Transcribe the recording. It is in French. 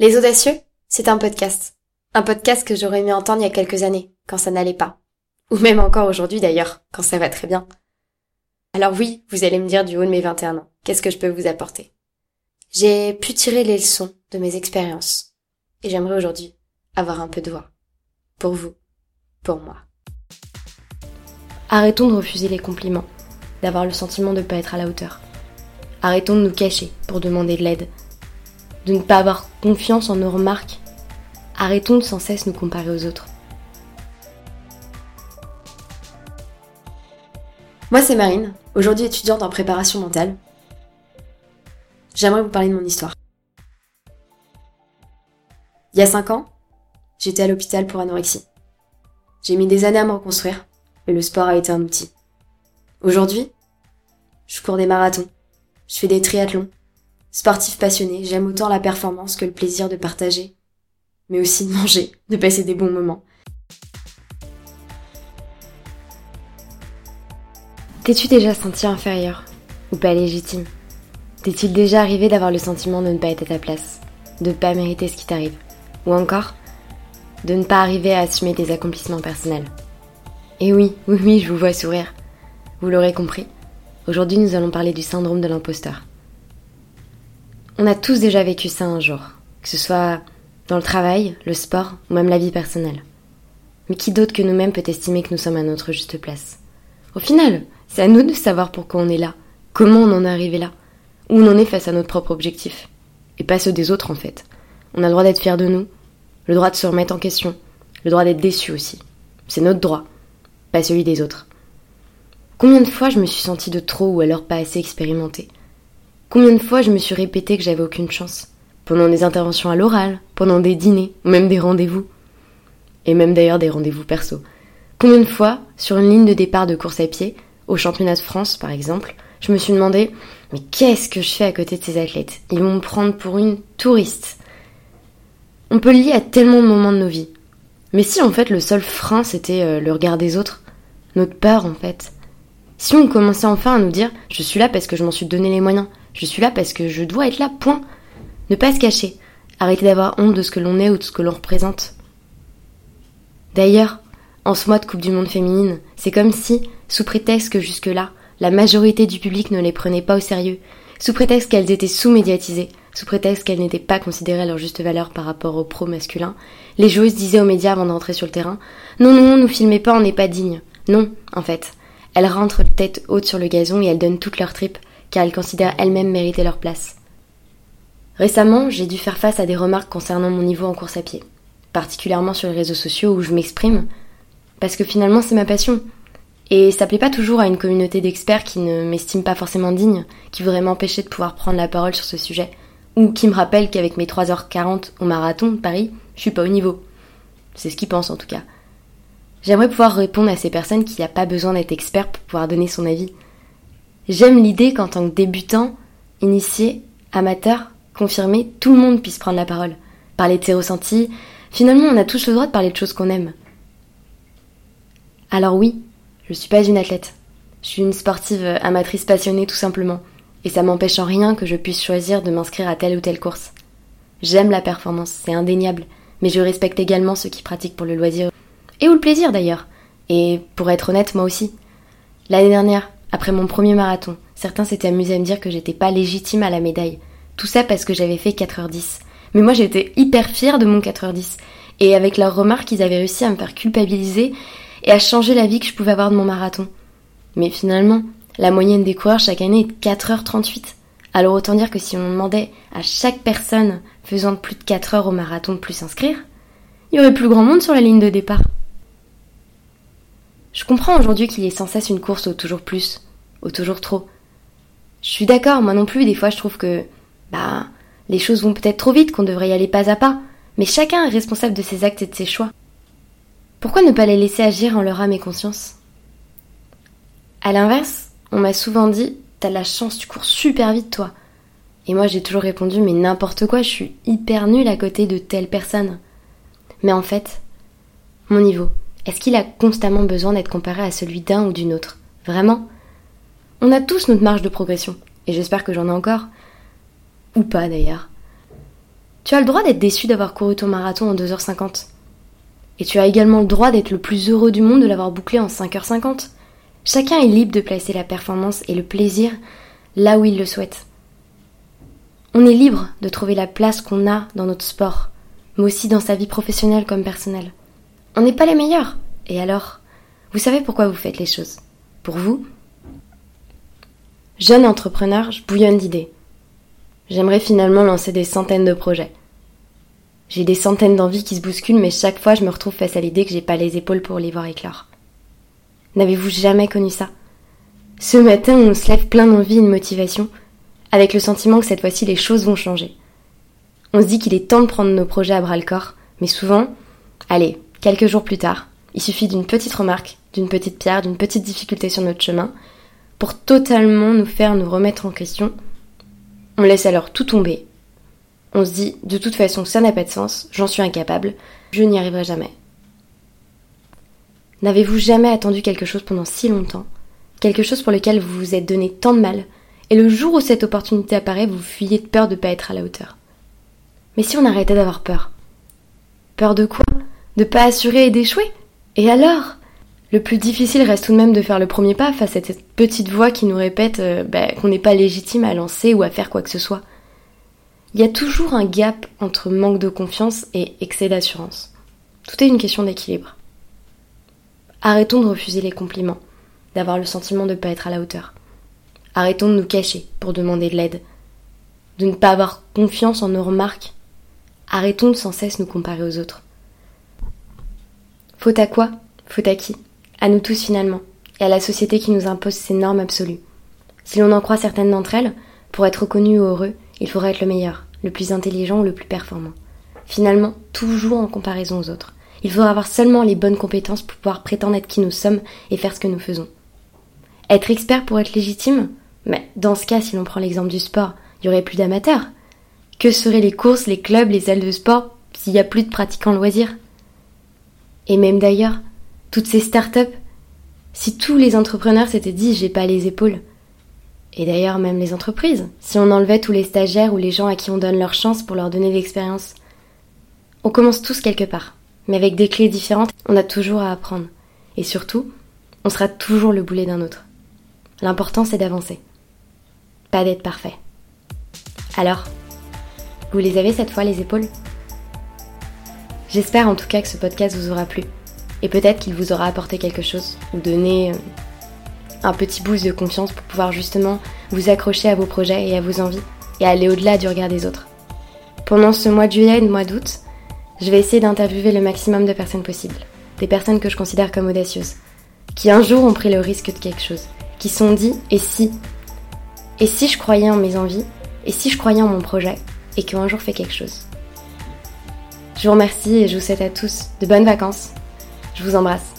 Les Audacieux, c'est un podcast. Un podcast que j'aurais aimé entendre il y a quelques années, quand ça n'allait pas. Ou même encore aujourd'hui d'ailleurs, quand ça va très bien. Alors oui, vous allez me dire du haut de mes 21 ans, qu'est-ce que je peux vous apporter? J'ai pu tirer les leçons de mes expériences. Et j'aimerais aujourd'hui avoir un peu de voix. Pour vous. Pour moi. Arrêtons de refuser les compliments, d'avoir le sentiment de ne pas être à la hauteur. Arrêtons de nous cacher pour demander de l'aide, de ne pas avoir confiance en nos remarques. Arrêtons de sans cesse nous comparer aux autres. Moi, c'est Marine, aujourd'hui étudiante en préparation mentale. J'aimerais vous parler de mon histoire. Il y a 5 ans, j'étais à l'hôpital pour anorexie. J'ai mis des années à me reconstruire, et le sport a été un outil. Aujourd'hui, je cours des marathons, je fais des triathlons, Sportif passionné, j'aime autant la performance que le plaisir de partager, mais aussi de manger, de passer des bons moments. T'es-tu déjà senti inférieur ou pas légitime? T'es-il déjà arrivé d'avoir le sentiment de ne pas être à ta place, de ne pas mériter ce qui t'arrive? Ou encore, de ne pas arriver à assumer tes accomplissements personnels? Et oui, oui, oui, je vous vois sourire. Vous l'aurez compris, aujourd'hui nous allons parler du syndrome de l'imposteur. On a tous déjà vécu ça un jour, que ce soit dans le travail, le sport ou même la vie personnelle. Mais qui d'autre que nous-mêmes peut estimer que nous sommes à notre juste place? Au final, c'est à nous de savoir pourquoi on est là, comment on en est arrivé là, où on en est face à notre propre objectif. Et pas ceux des autres en fait. On a le droit d'être fier de nous, le droit de se remettre en question, le droit d'être déçu aussi. C'est notre droit, pas celui des autres. Combien de fois je me suis sentie de trop ou alors pas assez expérimentée? Combien de fois je me suis répété que j'avais aucune chance? Pendant des interventions à l'oral, pendant des dîners, ou même des rendez-vous. Et même d'ailleurs des rendez-vous perso. Combien de fois, sur une ligne de départ de course à pied, au championnat de France par exemple, je me suis demandé mais qu'est-ce que je fais à côté de ces athlètes? Ils vont me prendre pour une touriste. On peut le lier à tellement de moments de nos vies. Mais si en fait le seul frein c'était euh, le regard des autres, notre peur en fait. Si on commençait enfin à nous dire je suis là parce que je m'en suis donné les moyens, je suis là parce que je dois être là, point. Ne pas se cacher. Arrêter d'avoir honte de ce que l'on est ou de ce que l'on représente. D'ailleurs, en ce mois de Coupe du Monde féminine, c'est comme si, sous prétexte que jusque-là, la majorité du public ne les prenait pas au sérieux, sous prétexte qu'elles étaient sous-médiatisées, sous prétexte qu'elles n'étaient pas considérées à leur juste valeur par rapport au pro masculin, les joueuses disaient aux médias avant d'entrer sur le terrain Non, non, nous filmez pas, on n'est pas dignes. Non, en fait. Elles rentrent tête haute sur le gazon et elles donnent toutes leurs tripes, car elles considèrent elles-mêmes mériter leur place. Récemment, j'ai dû faire face à des remarques concernant mon niveau en course à pied, particulièrement sur les réseaux sociaux où je m'exprime, parce que finalement c'est ma passion. Et ça plaît pas toujours à une communauté d'experts qui ne m'estiment pas forcément digne, qui voudrait m'empêcher de pouvoir prendre la parole sur ce sujet, ou qui me rappellent qu'avec mes 3h40 au marathon de Paris, je suis pas au niveau. C'est ce qu'ils pensent en tout cas. J'aimerais pouvoir répondre à ces personnes qui n'ont pas besoin d'être expert pour pouvoir donner son avis. J'aime l'idée qu'en tant que débutant, initié, amateur, confirmé, tout le monde puisse prendre la parole, parler de ses ressentis. Finalement, on a tous le droit de parler de choses qu'on aime. Alors oui, je ne suis pas une athlète. Je suis une sportive amatrice passionnée tout simplement, et ça m'empêche en rien que je puisse choisir de m'inscrire à telle ou telle course. J'aime la performance, c'est indéniable, mais je respecte également ceux qui pratiquent pour le loisir, et ou le plaisir d'ailleurs. Et pour être honnête, moi aussi. L'année dernière, après mon premier marathon, certains s'étaient amusés à me dire que j'étais pas légitime à la médaille. Tout ça parce que j'avais fait 4h10. Mais moi j'étais hyper fière de mon 4h10. Et avec leurs remarques, ils avaient réussi à me faire culpabiliser et à changer la vie que je pouvais avoir de mon marathon. Mais finalement, la moyenne des coureurs chaque année est de 4h38. Alors autant dire que si on demandait à chaque personne faisant plus de 4 heures au marathon de plus s'inscrire, il y aurait plus grand monde sur la ligne de départ. Je comprends aujourd'hui qu'il y ait sans cesse une course au toujours plus, au toujours trop. Je suis d'accord, moi non plus, des fois je trouve que, bah, les choses vont peut-être trop vite, qu'on devrait y aller pas à pas, mais chacun est responsable de ses actes et de ses choix. Pourquoi ne pas les laisser agir en leur âme et conscience? À l'inverse, on m'a souvent dit T'as la chance, tu cours super vite toi. Et moi j'ai toujours répondu Mais n'importe quoi, je suis hyper nulle à côté de telle personne. Mais en fait, mon niveau, est-ce qu'il a constamment besoin d'être comparé à celui d'un ou d'une autre? Vraiment? On a tous notre marge de progression, et j'espère que j'en ai encore. Ou pas d'ailleurs. Tu as le droit d'être déçu d'avoir couru ton marathon en 2h50. Et tu as également le droit d'être le plus heureux du monde de l'avoir bouclé en 5h50. Chacun est libre de placer la performance et le plaisir là où il le souhaite. On est libre de trouver la place qu'on a dans notre sport, mais aussi dans sa vie professionnelle comme personnelle. On n'est pas les meilleurs. Et alors, vous savez pourquoi vous faites les choses? Pour vous? Jeune entrepreneur, je bouillonne d'idées. J'aimerais finalement lancer des centaines de projets. J'ai des centaines d'envies qui se bousculent, mais chaque fois je me retrouve face à l'idée que j'ai pas les épaules pour les voir éclore. N'avez-vous jamais connu ça? Ce matin, on se lève plein d'envie et de motivation, avec le sentiment que cette fois-ci les choses vont changer. On se dit qu'il est temps de prendre nos projets à bras le corps, mais souvent, allez, quelques jours plus tard, il suffit d'une petite remarque, d'une petite pierre, d'une petite difficulté sur notre chemin, pour totalement nous faire nous remettre en question. On laisse alors tout tomber. On se dit, de toute façon, ça n'a pas de sens, j'en suis incapable, je n'y arriverai jamais. N'avez-vous jamais attendu quelque chose pendant si longtemps? Quelque chose pour lequel vous vous êtes donné tant de mal, et le jour où cette opportunité apparaît, vous fuyez de peur de ne pas être à la hauteur. Mais si on arrêtait d'avoir peur? Peur de quoi? De pas assurer et d'échouer Et alors? Le plus difficile reste tout de même de faire le premier pas face à cette petite voix qui nous répète euh, bah, qu'on n'est pas légitime à lancer ou à faire quoi que ce soit. Il y a toujours un gap entre manque de confiance et excès d'assurance. Tout est une question d'équilibre. Arrêtons de refuser les compliments, d'avoir le sentiment de ne pas être à la hauteur. Arrêtons de nous cacher pour demander de l'aide, de ne pas avoir confiance en nos remarques. Arrêtons de sans cesse nous comparer aux autres. Faute à quoi Faute à qui À nous tous finalement, et à la société qui nous impose ces normes absolues. Si l'on en croit certaines d'entre elles, pour être reconnu ou heureux, il faudrait être le meilleur, le plus intelligent ou le plus performant. Finalement, toujours en comparaison aux autres. Il faudra avoir seulement les bonnes compétences pour pouvoir prétendre être qui nous sommes et faire ce que nous faisons. Être expert pour être légitime Mais dans ce cas, si l'on prend l'exemple du sport, il y aurait plus d'amateurs. Que seraient les courses, les clubs, les ailes de sport s'il n'y a plus de pratiquants loisirs? Et même d'ailleurs, toutes ces start-up, si tous les entrepreneurs s'étaient dit j'ai pas les épaules, et d'ailleurs même les entreprises, si on enlevait tous les stagiaires ou les gens à qui on donne leur chance pour leur donner l'expérience. On commence tous quelque part, mais avec des clés différentes, on a toujours à apprendre. Et surtout, on sera toujours le boulet d'un autre. L'important c'est d'avancer, pas d'être parfait. Alors, vous les avez cette fois les épaules? J'espère en tout cas que ce podcast vous aura plu. Et peut-être qu'il vous aura apporté quelque chose, ou donné euh, un petit boost de confiance pour pouvoir justement vous accrocher à vos projets et à vos envies, et aller au-delà du regard des autres. Pendant ce mois de juillet et le mois d'août, je vais essayer d'interviewer le maximum de personnes possibles. Des personnes que je considère comme audacieuses. Qui un jour ont pris le risque de quelque chose. Qui sont dit et si Et si je croyais en mes envies Et si je croyais en mon projet Et qu'un jour fait quelque chose? Je vous remercie et je vous souhaite à tous de bonnes vacances. Je vous embrasse.